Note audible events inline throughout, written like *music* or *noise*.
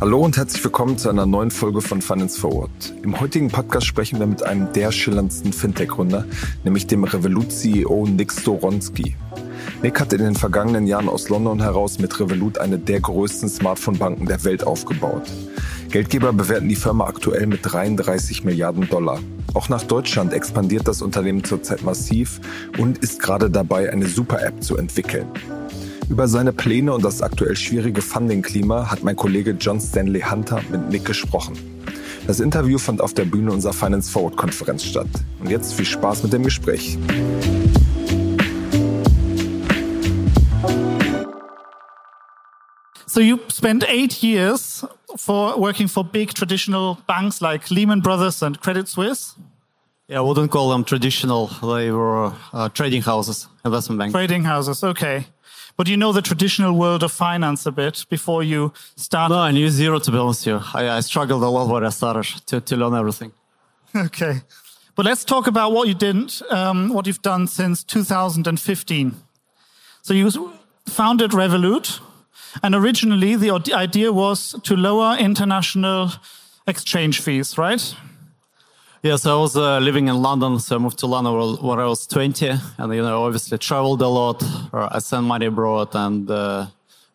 Hallo und herzlich willkommen zu einer neuen Folge von Finance Forward. Im heutigen Podcast sprechen wir mit einem der schillerndsten Fintech-Gründer, nämlich dem Revolut-CEO Nick Storonski. Nick hat in den vergangenen Jahren aus London heraus mit Revolut eine der größten Smartphone-Banken der Welt aufgebaut. Geldgeber bewerten die Firma aktuell mit 33 Milliarden Dollar. Auch nach Deutschland expandiert das Unternehmen zurzeit massiv und ist gerade dabei, eine Super-App zu entwickeln. Über seine Pläne und das aktuell schwierige Funding-Klima hat mein Kollege John Stanley Hunter mit Nick gesprochen. Das Interview fand auf der Bühne unserer Finance Forward Konferenz statt. Und jetzt viel Spaß mit dem Gespräch. So you spent eight years for working for big traditional banks like Lehman Brothers and Credit Suisse. Yeah, I wouldn't call them traditional. They were uh, trading houses, investment banks. Trading houses, okay. But you know the traditional world of finance a bit before you start. No, I knew zero to be honest with you. I, I struggled a lot when I started to, to learn everything. *laughs* Okay. But let's talk about what you didn't, um, what you've done since 2015. So you founded Revolut, and originally the idea was to lower international exchange fees, right? Yes, I was uh, living in London, so I moved to London when I was 20, and you know, obviously traveled a lot. I sent money abroad, and uh,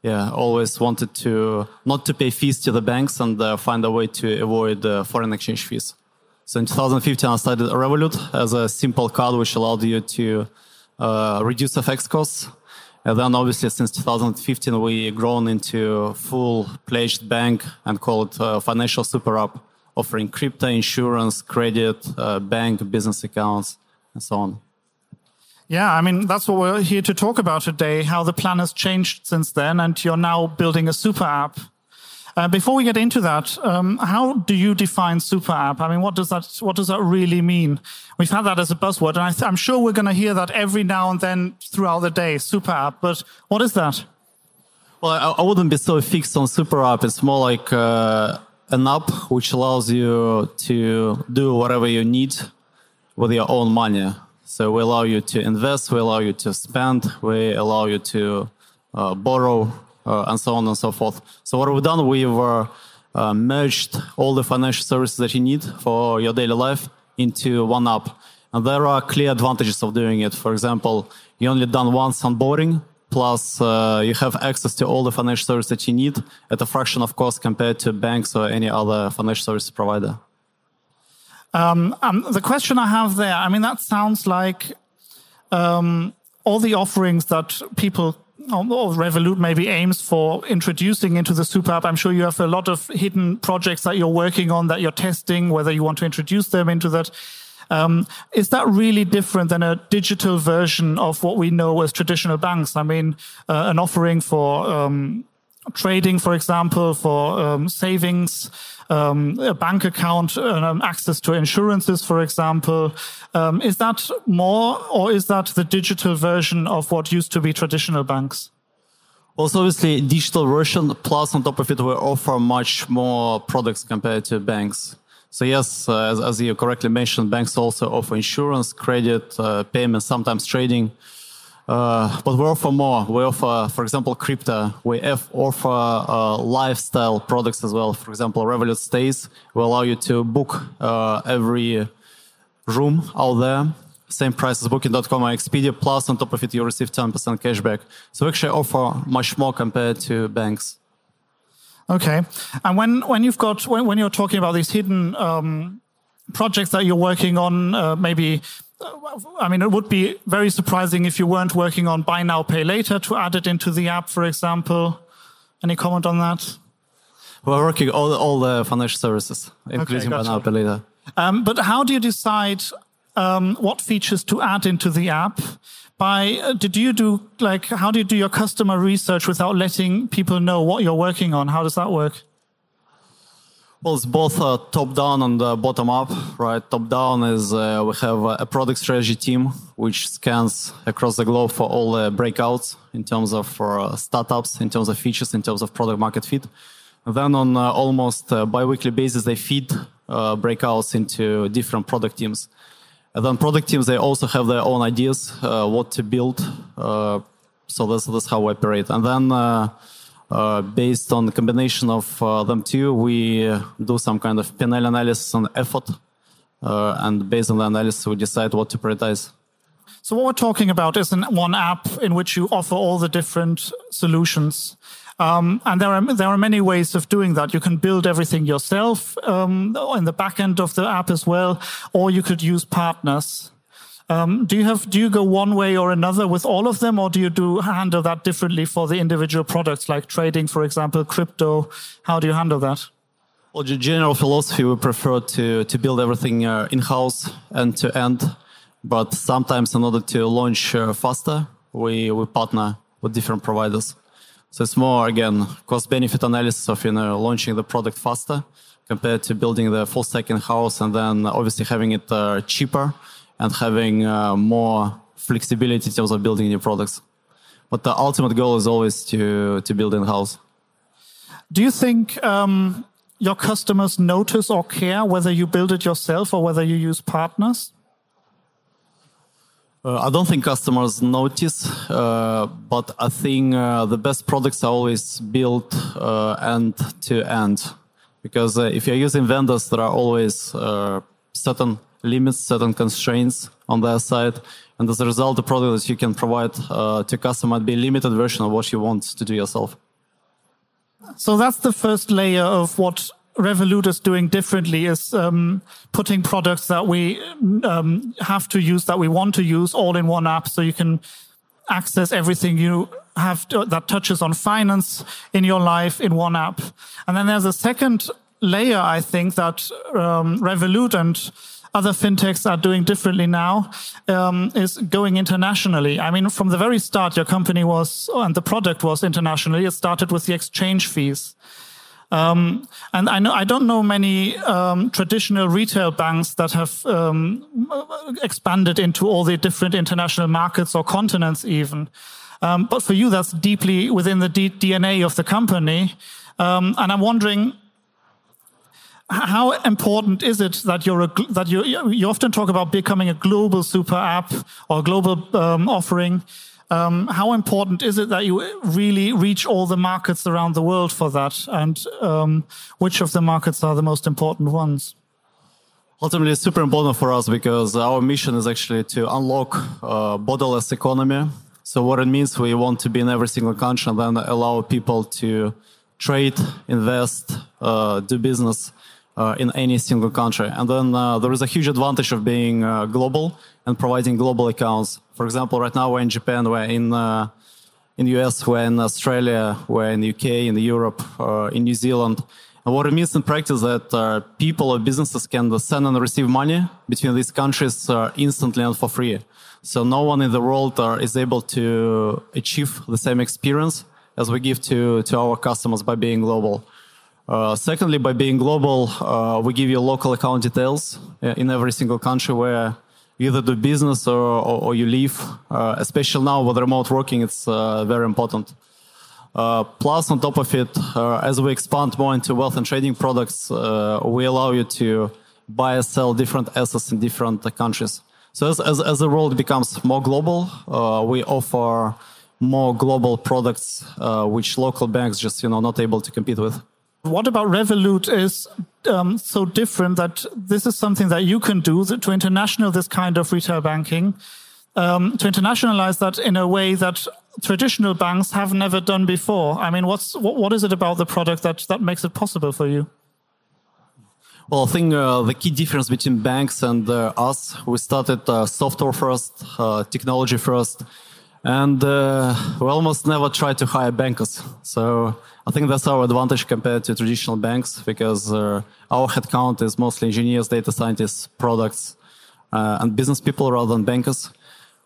yeah, always wanted to not to pay fees to the banks and uh, find a way to avoid uh, foreign exchange fees. So in 2015, I started Revolut as a simple card which allowed you to uh, reduce FX costs. And then obviously since 2015, we grown into full-fledged bank and call it uh, financial super app offering crypto, insurance, credit, uh, bank, business accounts, and so on. Yeah, I mean, that's what we're here to talk about today, how the plan has changed since then, and you're now building a super app. Uh, before we get into that, um, how do you define super app? I mean, what does that what does that really mean? We've had that as a buzzword, and I am sure we're going to hear that every now and then throughout the day, super app. But what is that? Well, I, I wouldn't be so fixed on super app. It's more like uh, an app which allows you to do whatever you need with your own money. So we allow you to invest, we allow you to spend, we allow you to uh, borrow, and so on and so forth. So what we've done, we've uh, uh merged all the financial services that you need for your daily life into one app. And there are clear advantages of doing it. For example, you only done once onboarding, Plus, uh, you have access to all the financial services that you need at a fraction of cost compared to banks or any other financial service provider. Um, um, the question I have there, I mean, that sounds like um, all the offerings that people or Revolut maybe aims for introducing into the super app. I'm sure you have a lot of hidden projects that you're working on that you're testing, whether you want to introduce them into that. Um, is that really different than a digital version of what we know as traditional banks? I mean, uh, an offering for um, trading, for example, for um, savings, um, a bank account, um, access to insurances, for example. Um, is that more, or is that the digital version of what used to be traditional banks? Also, obviously, digital version. Plus, on top of it, we offer much more products compared to banks. So yes, uh, as, as, you correctly mentioned, banks also offer insurance, credit, uh, payments, sometimes trading. Uh, but we offer more. We offer, for example, crypto. We offer uh, lifestyle products as well. For example, Revolut Stays will allow you to book uh, every room out there. Same price as Booking.com or Expedia. Plus, on top of it, you receive 10% cashback. So we actually offer much more compared to banks. Okay. And when, when you've got, when, when you're talking about these hidden um, projects that you're working on, uh, maybe, I mean, it would be very surprising if you weren't working on buy now, pay later to add it into the app, for example. Any comment on that? We're working all, all the financial services, including okay, gotcha. buy now, pay later. Um, but how do you decide um, what features to add into the app? by uh, did you do like how do you do your customer research without letting people know what you're working on how does that work well it's both uh, top down and uh, bottom up right top down is uh, we have a product strategy team which scans across the globe for all the breakouts in terms of uh, startups in terms of features in terms of product market fit and then on uh, almost bi-weekly basis they feed breakouts into different product teams and then product teams, they also have their own ideas, uh, what to build. Uh, So that's that's how we operate. And then uh, based on the combination of uh, them two, we do some kind of P&L analysis on effort, uh, and based on the analysis, we decide what to prioritize. So what we're talking about is an, one app in which you offer all the different solutions. Um, and there are there are many ways of doing that. You can build everything yourself um, in the back end of the app as well, or you could use partners. Um, do you have do you go one way or another with all of them, or do you do handle that differently for the individual products like trading, for example, crypto? How do you handle that? Well, the general philosophy we prefer to to build everything uh, in house end to end, but sometimes in order to launch uh, faster, we we partner with different providers. So it's more again cost benefit analysis of you know launching the product faster compared to building the full stack in house and then obviously having it uh, cheaper and having uh, more flexibility in terms of building new products. But the ultimate goal is always to to build in house. Do you think um, your customers notice or care whether you build it yourself or whether you use partners? Uh, I don't think customers notice, uh, but I think uh, the best products are always built uh, end to end. Because uh, if you're using vendors, there are always uh, certain limits, certain constraints on their side. And as a result, the product that you can provide to customer might be a limited version of what you want to do yourself. So that's the first layer of what Revolut is doing differently is um, putting products that we um, have to use, that we want to use, all in one app, so you can access everything you have to, that touches on finance in your life in one app. And then there's a second layer, I think, that um, Revolut and other fintechs are doing differently now um, is going internationally. I mean, from the very start, your company was and the product was internationally. It started with the exchange fees. Um, and I know I don't know many um, traditional retail banks that have um, expanded into all the different international markets or continents, even. Um, but for you, that's deeply within the D DNA of the company. Um, and I'm wondering, how important is it that you're a, that you you often talk about becoming a global super app or global um, offering? Um, how important is it that you really reach all the markets around the world for that? And um, which of the markets are the most important ones? Ultimately, it's super important for us because our mission is actually to unlock uh, borderless economy. So what it means, we want to be in every single country and then allow people to trade, invest, uh, do business uh, in any single country. And then uh, there is a huge advantage of being uh, global and providing global accounts. For example, right now we're in Japan, we're in uh, in the US, we're in Australia, we're in the UK, in Europe, uh, in New Zealand. And what it means in practice is that uh, people or businesses can send and receive money between these countries instantly and for free. So no one in the world is able to achieve the same experience as we give to, to our customers by being global. Uh, secondly, by being global, uh, we give you local account details uh, in every single country where you either do business or, or, or you live. Uh, especially now with remote working, it's uh, very important. plus, on top of it, as we expand more into wealth and trading products, we allow you to buy and sell different assets in different countries. So as, as, as the world becomes more global, we offer more global products, which local banks just you know not able to compete with. What about Revolut is um, so different that this is something that you can do to international this kind of retail banking, um, to internationalize that in a way that traditional banks have never done before. I mean, what's what, what is it about the product that that makes it possible for you? Well, I think uh, the key difference between banks and uh, us, we started uh, software first, uh, technology first, and uh, we almost never try to hire bankers. So I think that's our advantage compared to traditional banks because uh, our headcount is mostly engineers, data scientists, products, uh, and business people rather than bankers.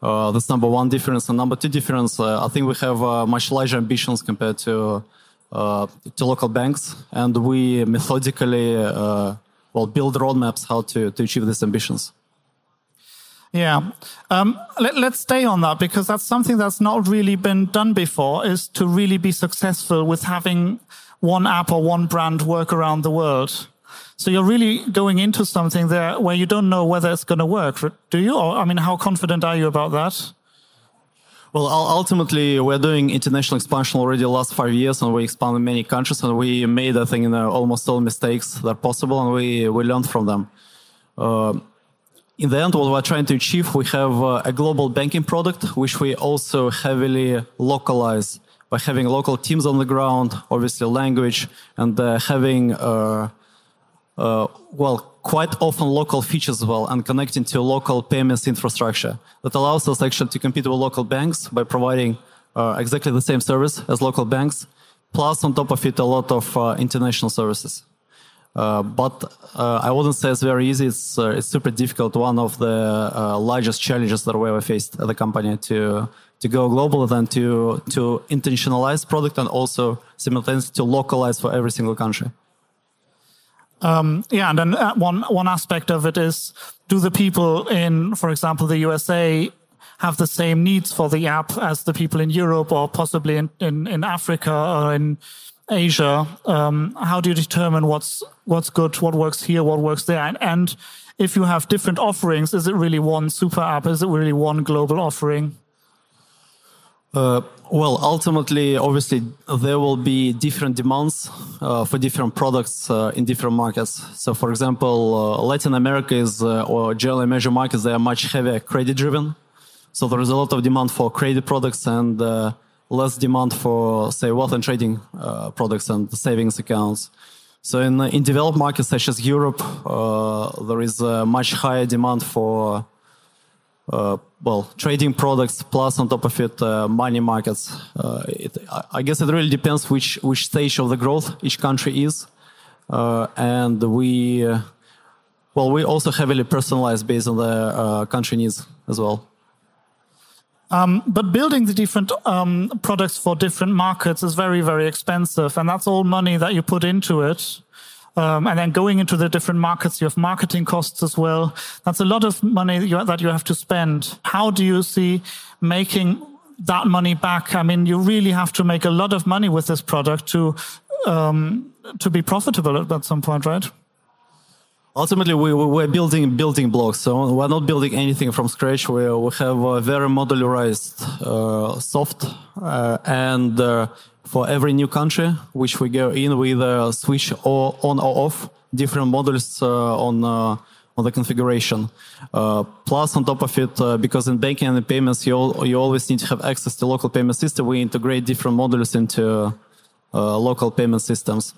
Uh, that's number one difference. And number two difference, uh, I think we have uh, much larger ambitions compared to uh, to local banks, and we methodically well build roadmaps how to to achieve these ambitions. Yeah. Um, let, us stay on that because that's something that's not really been done before is to really be successful with having one app or one brand work around the world. So you're really going into something there where you don't know whether it's going to work, do you? Or, I mean, how confident are you about that? Well, ultimately, we're doing international expansion already the last five years, and we expanded many countries, and we made, I think, you know, almost all mistakes that are possible, and we, we learned from them. Uh, in the end, what we're trying to achieve, we have uh, a global banking product, which we also heavily localize by having local teams on the ground, obviously language, and uh, having, uh, uh, well, quite often local features as well, and connecting to local payments infrastructure that allows us actually to compete with local banks by providing uh, exactly the same service as local banks, plus on top of it a lot of uh, international services. Uh, but uh, I wouldn't say it's very easy. It's uh, it's super difficult. One of the uh, largest challenges that we ever faced at the company to to go global and to to intentionalize product and also simultaneously to localize for every single country. Um, yeah, and then uh, one one aspect of it is: do the people in, for example, the USA have the same needs for the app as the people in Europe or possibly in in, in Africa or in Asia? Um, how do you determine what's what's good, what works here, what works there, and, and if you have different offerings, is it really one super app? Is it really one global offering? Uh, well, ultimately, obviously, there will be different demands uh, for different products uh, in different markets. So, for example, uh, Latin America is, uh, or general emerging markets, they are much heavier credit driven. So there is a lot of demand for credit products and uh, less demand for, say, wealth and trading products and savings accounts. So in, in developed markets such as Europe, there is a much higher demand for uh, well, trading products plus on top of it, uh, money markets. Uh, it, I guess it really depends which which stage of the growth each country is, uh, and we, uh, well, we also heavily personalize based on the uh, country needs as well. Um, but building the different um, products for different markets is very, very expensive, and that's all money that you put into it. Um, and then going into the different markets, you have marketing costs as well. That's a lot of money that you, that you have to spend. How do you see making that money back? I mean, you really have to make a lot of money with this product to um, to be profitable at, at some point, right? Ultimately, we, we're building building blocks, so we're not building anything from scratch. We, we have a very modularized uh, soft uh, and uh, for every new country which we go in, we either switch or on or off different modules uh, on uh, on the configuration. Uh, plus, on top of it, because in banking and in payments, you, all, you always need to have access to local payment system. We integrate different modules into local payment systems.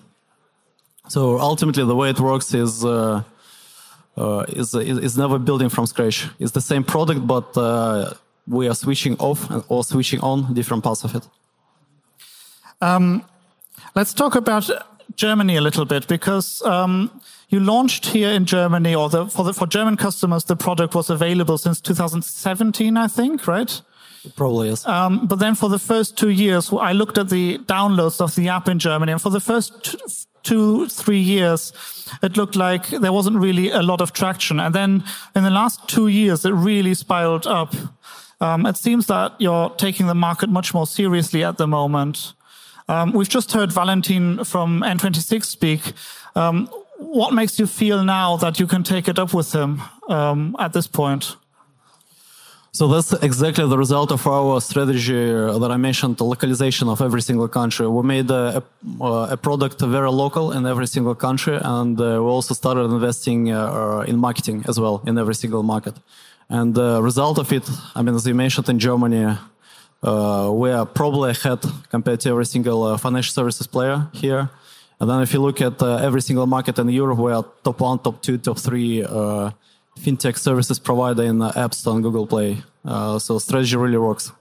So ultimately, the way it works is. Uh, is, is never building from scratch. It's the same product, but we are switching off or switching on different parts of it. Um, let's talk about Germany a little bit because um, you launched here in Germany, or the, for the, for German customers, the product was available since 2017, I think, right? It probably is. Um, but then for the first two years, I looked at the downloads of the app in Germany, and for the first two, three years, it looked like there wasn't really a lot of traction. And then in the last two years, it really spiraled up. Um, it seems that you're taking the market much more seriously at the moment. Um, we've just heard Valentin from N26 speak. Um, what makes you feel now that you can take it up with him um, at this point? So that's exactly the result of our strategy that I mentioned, the localization of every single country. We made a, a, a product very local in every single country, and uh, we also started investing uh, in marketing as well in every single market. And the result of it, I mean, as you mentioned in Germany, uh, we are probably ahead compared to every single uh, financial services player here. And then if you look at uh, every single market in Europe, we are top one, top two, top three uh, fintech services provider in the App Store and Google Play. Uh, so strategy really works.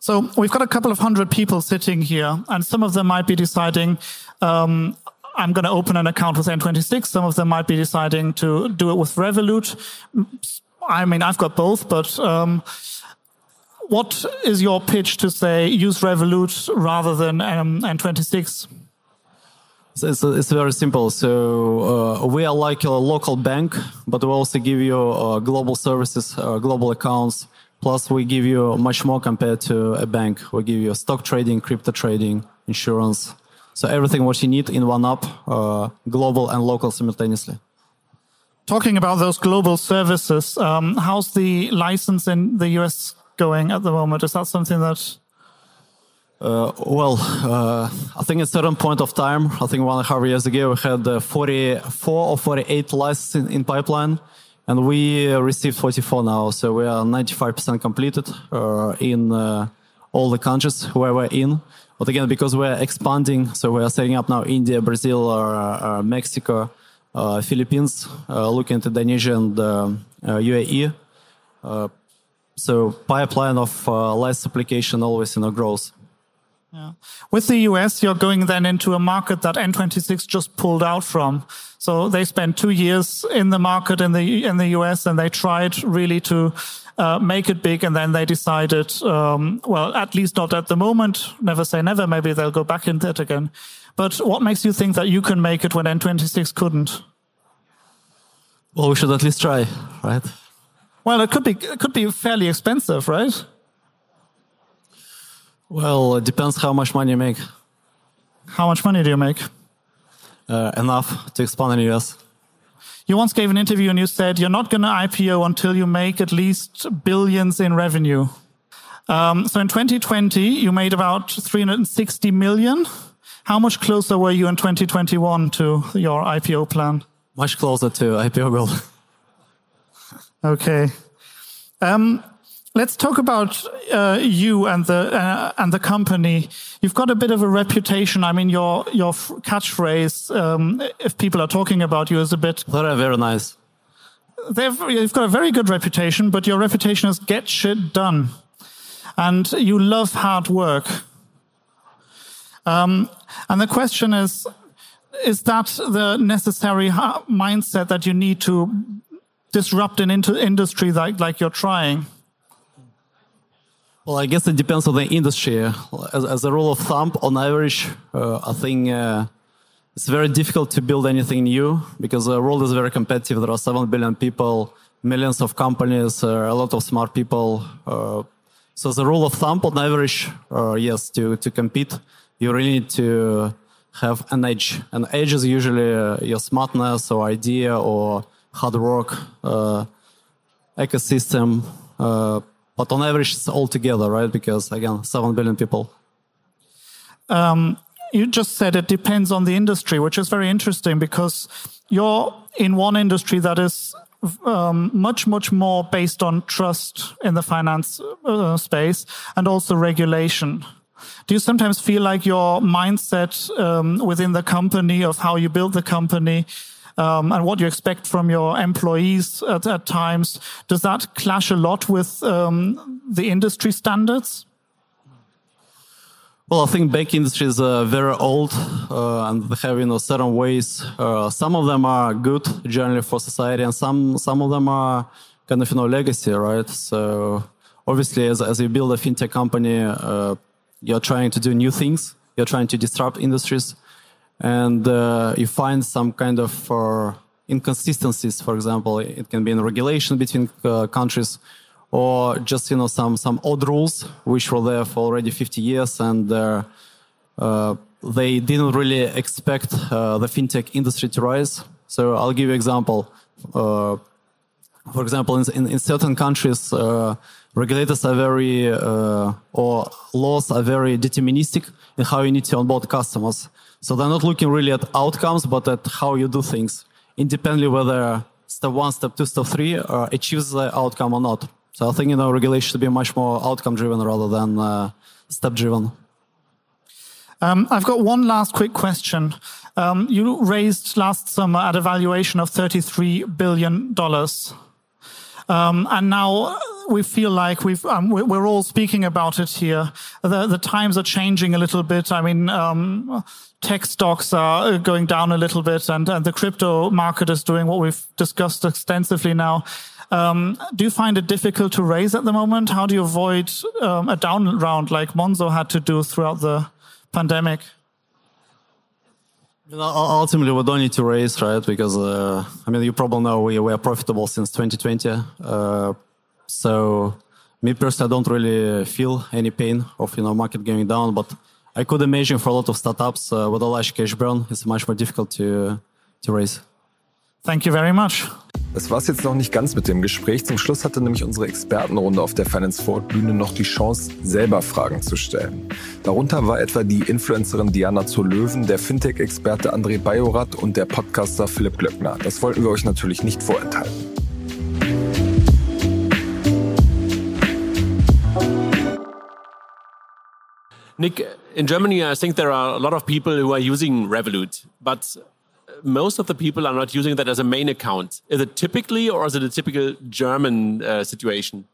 So we've got a couple of hundred people sitting here, and some of them might be deciding, um, I'm going to open an account with N26. Some of them might be deciding to do it with Revolut. I mean, I've got both, but um, what is your pitch to say use Revolut rather than um, N26? It's, it's very simple. So uh, we are like a local bank, but we also give you uh, global services, uh, global accounts. Plus, we give you much more compared to a bank. We give you stock trading, crypto trading, insurance. So everything what you need in one app, uh, global and local simultaneously. Talking about those global services, um, how's the license in the US going at the moment? Is that something that? Uh, well, uh, I think at a certain point of time, I think one and a half years ago, we had uh, 44 or 48 licenses in, in pipeline, and we received 44 now. So we are 95% completed uh, in uh, all the countries where we're in. But again, because we're expanding, so we are setting up now India, Brazil, uh, Mexico, Philippines, looking at Indonesia and UAE. so pipeline of less application always you know grows. Yeah. With the US, you're going then into a market that N26 just pulled out from. So they spent two years in the market in the in the US, and they tried really to uh, make it big, and then they decided, um, well, at least not at the moment. Never say never. Maybe they'll go back into it again. But what makes you think that you can make it when N26 couldn't? Well, we should at least try, right? Well, it could be it could be fairly expensive, right? Well, it depends how much money you make. How much money do you make? Uh, enough to expand in the US. You once gave an interview and you said you're not going to IPO until you make at least billions in revenue. Um, so in 2020, you made about 360 million. How much closer were you in 2021 to your IPO plan? Much closer to IPO goal. *laughs* okay. Um, Let's talk about uh, you and the uh, and the company. You've got a bit of a reputation. I mean, your your catchphrase, um, if people are talking about you, is a bit. Very very nice. They've you've got a very good reputation, but your reputation is get shit done, and you love hard work. Um, and the question is, is that the necessary mindset that you need to disrupt an industry like like you're trying? Well, I guess it depends on the industry. As, as a rule of thumb, on average, uh, I think uh, it's very difficult to build anything new because the world is very competitive. There are 7 billion people, millions of companies, uh, a lot of smart people. Uh, so, as a rule of thumb, on average, uh, yes, to, to compete, you really need to have an edge. An edge is usually uh, your smartness or idea or hard work, ecosystem but on average, it's all together, right? Because again, 7 billion people. Um, you just said it depends on the industry, which is very interesting because you're in one industry that is um, much, much more based on trust in the finance uh, space and also regulation. Do you sometimes feel like your mindset um, within the company of how you build the company um, and what you expect from your employees at, at times. Does that clash a lot with um, the industry standards? Well, I think bank industry is uh, very old uh, and they have you know certain ways. Uh, some of them are good generally for society, and some some of them are kind of you know legacy, right? So obviously, as as you build a fintech company, uh, you're trying to do new things. You're trying to disrupt industries and uh, you find some kind of uh, inconsistencies. For example, it can be in regulation between uh, countries, or just you know some some odd rules which were there for already 50 years, and uh, uh, they didn't really expect uh, the fintech industry to rise. So I'll give you example. for example, in, in, in certain countries, regulators are very or laws are very deterministic in how you need to onboard customers. So they're not looking really at outcomes, but at how you do things, independently whether step one, step two, step three uh, achieves the outcome or not. So I think you know regulation should be much more outcome driven rather than uh, step driven. Um, I've got one last quick question. Um, you raised last summer at a valuation of $33 billion. Um, and now we feel like we've um, we're all speaking about it here. The, the times are changing a little bit. I mean, um, tech stocks are going down a little bit, and, and the crypto market is doing what we've discussed extensively now. Um, do you find it difficult to raise at the moment? How do you avoid um, a down round like Monzo had to do throughout the pandemic? You know, ultimately, we don't need to raise, right? Because uh, I mean, you probably know we were profitable since 2020. Uh, so, me personally, I don't really feel any pain of you know market going down. But I could imagine for a lot of startups uh, with a large cash burn, it's much more difficult to to raise. Thank you very much. Das war es jetzt noch nicht ganz mit dem Gespräch. Zum Schluss hatte nämlich unsere Expertenrunde auf der Finance Forward Bühne noch die Chance, selber Fragen zu stellen. Darunter war etwa die Influencerin Diana zur Löwen, der Fintech-Experte André Bajorat und der Podcaster Philipp Glöckner. Das wollten wir euch natürlich nicht vorenthalten. Nick, in Germany, I think there are a lot of people who are using Revolut, but most of the people are not using that as a main account. Is it typically, or is it a typical German uh, situation?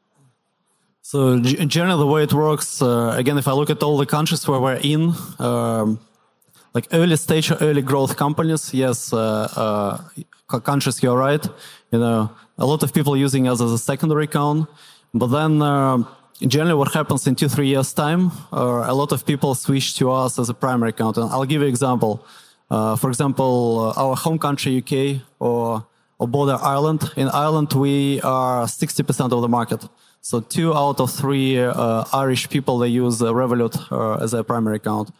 So, in general, the way it works, uh, again, if I look at all the countries where we're in, um, like early stage or early growth companies, yes, uh, uh countries, you're right. You know, a lot of people using us as a secondary account, but then uh, in what happens in two, three years' time, uh, a lot of people switch to us as a primary account. And I'll give you an example. Uh, for example, uh, our home country, UK, or, or border Ireland. In Ireland, we are 60% of the market. So two out of three uh, Irish people, they use uh, Revolut uh, as a primary account.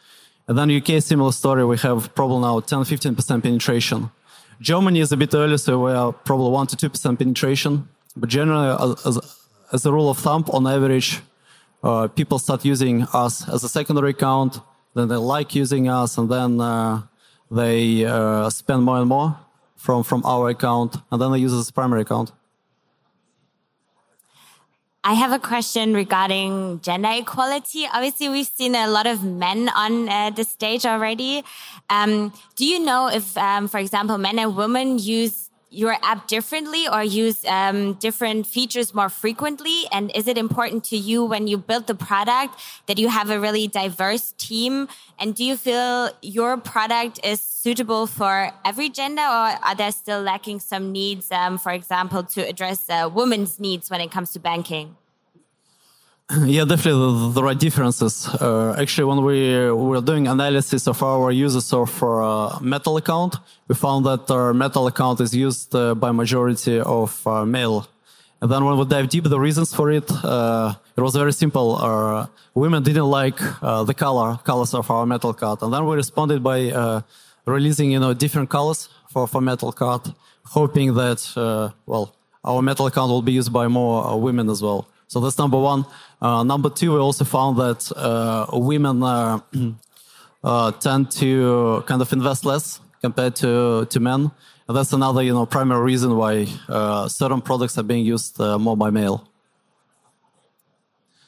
And then UK, similar story. We have probably now 10, 15% penetration. Germany is a bit early, so we are probably 1 to 2% penetration. But generally, as, as a rule of thumb, on average, uh, people start using us as a secondary account, then they like using us, and then they uh, spend more and more from from our account, and then they use it as primary account. I have a question regarding gender equality. Obviously, we've seen a lot of men on uh, the stage already. Um, do you know if, um, for example, men and women use your app differently or use um, different features more frequently? And is it important to you when you build the product that you have a really diverse team? And do you feel your product is suitable for every gender or are there still lacking some needs, um, for example, to address uh, women's needs when it comes to banking? *laughs* Yeah, definitely the, the right differences. Uh, actually, when we were doing analysis of our users of uh, metal account, we found that our metal account is used uh, by majority of uh, male. And then when we dive deep, the reasons for it, uh, it was very simple. Women didn't like uh, the color, colors of our metal card. And then we responded by releasing, you know, different colors for, for metal card, hoping that, well, our metal account will be used by more women as well. So that's number one. Uh, number two, we also found that uh, women uh, *clears throat* uh, tend to kind of invest less compared to, to men. And that's another, you know, primary reason why uh, certain products are being used more by male.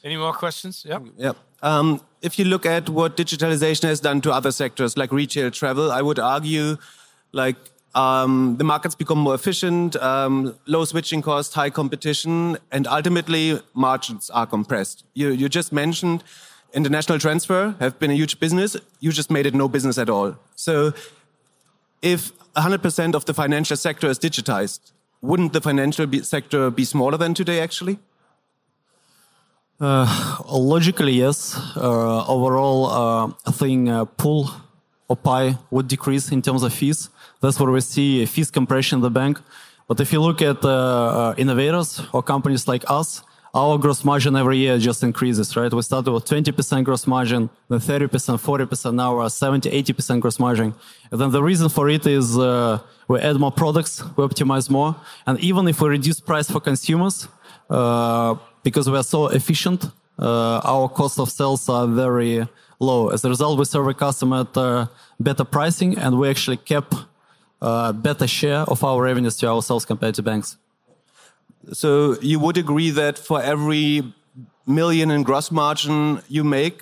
Any more questions? Yeah. Yeah. Um, if you look at what digitalization has done to other sectors like retail, travel, I would argue, like um, the markets become more efficient, um, low switching costs, high competition, and ultimately margins are compressed. You, you just mentioned international transfer have been a huge business. You just made it no business at all. So if 100% of the financial sector is digitized, wouldn't the financial be sector be smaller than today actually? Uh, logically, yes. Uh, overall, uh, I think uh, pool or pie would decrease in terms of fees. That's where we see fees compression in the bank. But if you look at uh, uh, innovators or companies like us, our gross margin every year just increases, right? We started with 20% gross margin, then 30%, 40%, now we're 70, 80% gross margin. And then the reason for it is uh, we add more products, we optimize more. And even if we reduce price for consumers, uh, because we are so efficient, uh, our cost of sales are very low. As a result, we serve a customer at uh, better pricing and we actually kept uh, better share of our revenues to ourselves compared to banks. So you would agree that for every million in gross margin you make,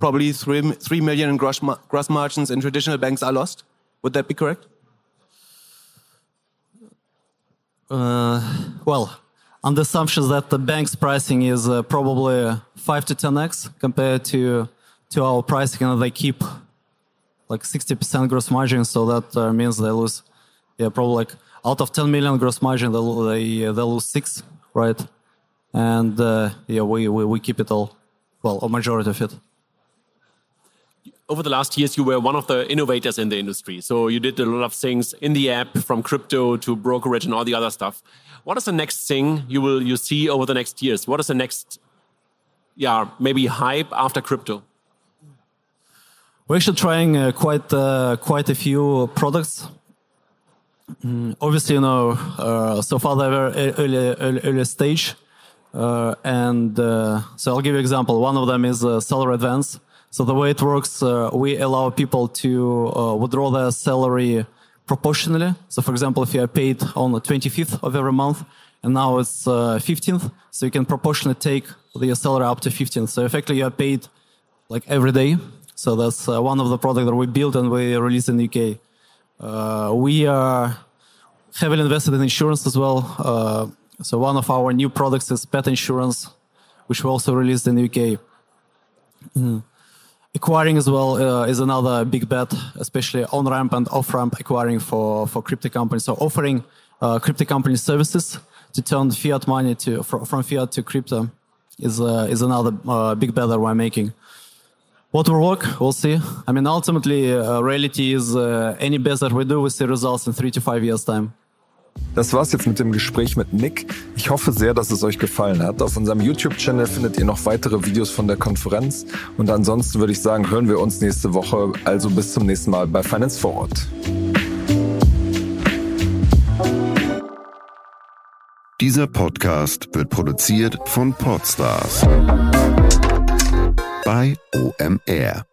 probably three, three million in gross, gross margins in traditional banks are lost? Would that be correct? Uh, well, on the assumptions that the bank's pricing is uh, probably 5 to 10x compared to to our pricing and they keep like 60% gross margin. So that uh, means they lose, yeah, probably like out of 10 million gross margin, they, they, they lose six, right? And uh, yeah, we, we, we keep it all, well, a majority of it. Over the last years, you were one of the innovators in the industry. So you did a lot of things in the app, from crypto to brokerage and all the other stuff. What is the next thing you will you see over the next years? What is the next, yeah, maybe hype after crypto? We're actually trying uh, quite uh, quite a few products. Mm, obviously, you know, uh, so far they're early, early, early stage. Uh, and uh, so I'll give you an example. One of them is uh, salary advance. So the way it works, we allow people to withdraw their salary proportionally. So for example, if you are paid on the 25th of every month, and now it's 15th, so you can proportionally take your salary up to 15th. So effectively, you are paid like every day. So that's one of the products that we built and we released in the UK. Uh, we are heavily invested in insurance as well. Uh, so one of our new products is pet insurance, which we also released in the UK. Mm. Acquiring as well uh, is another big bet, especially on ramp and off ramp acquiring for for crypto companies. So offering uh, crypto company services to turn fiat money to from, from fiat to crypto is uh, is another uh, big bet that we're making. What will work, we'll see. I mean, ultimately, uh, reality is uh, any best that we do, we see results in three to five years time. Das war's jetzt mit dem Gespräch mit Nick. Ich hoffe sehr, dass es euch gefallen hat. Auf unserem YouTube-Channel findet ihr noch weitere Videos von der Konferenz. Und ansonsten würde ich sagen, hören wir uns nächste Woche. Also bis zum nächsten Mal bei Finance Forward. Dieser Podcast wird produziert von Podstars bei OMR.